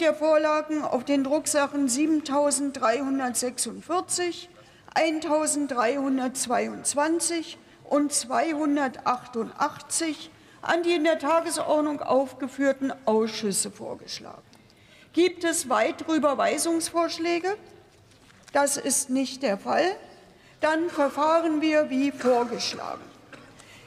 der Vorlagen auf den Drucksachen 7346, 1322 und 288 an die in der Tagesordnung aufgeführten Ausschüsse vorgeschlagen. Gibt es weitere Überweisungsvorschläge? Das ist nicht der Fall. Dann verfahren wir wie vorgeschlagen.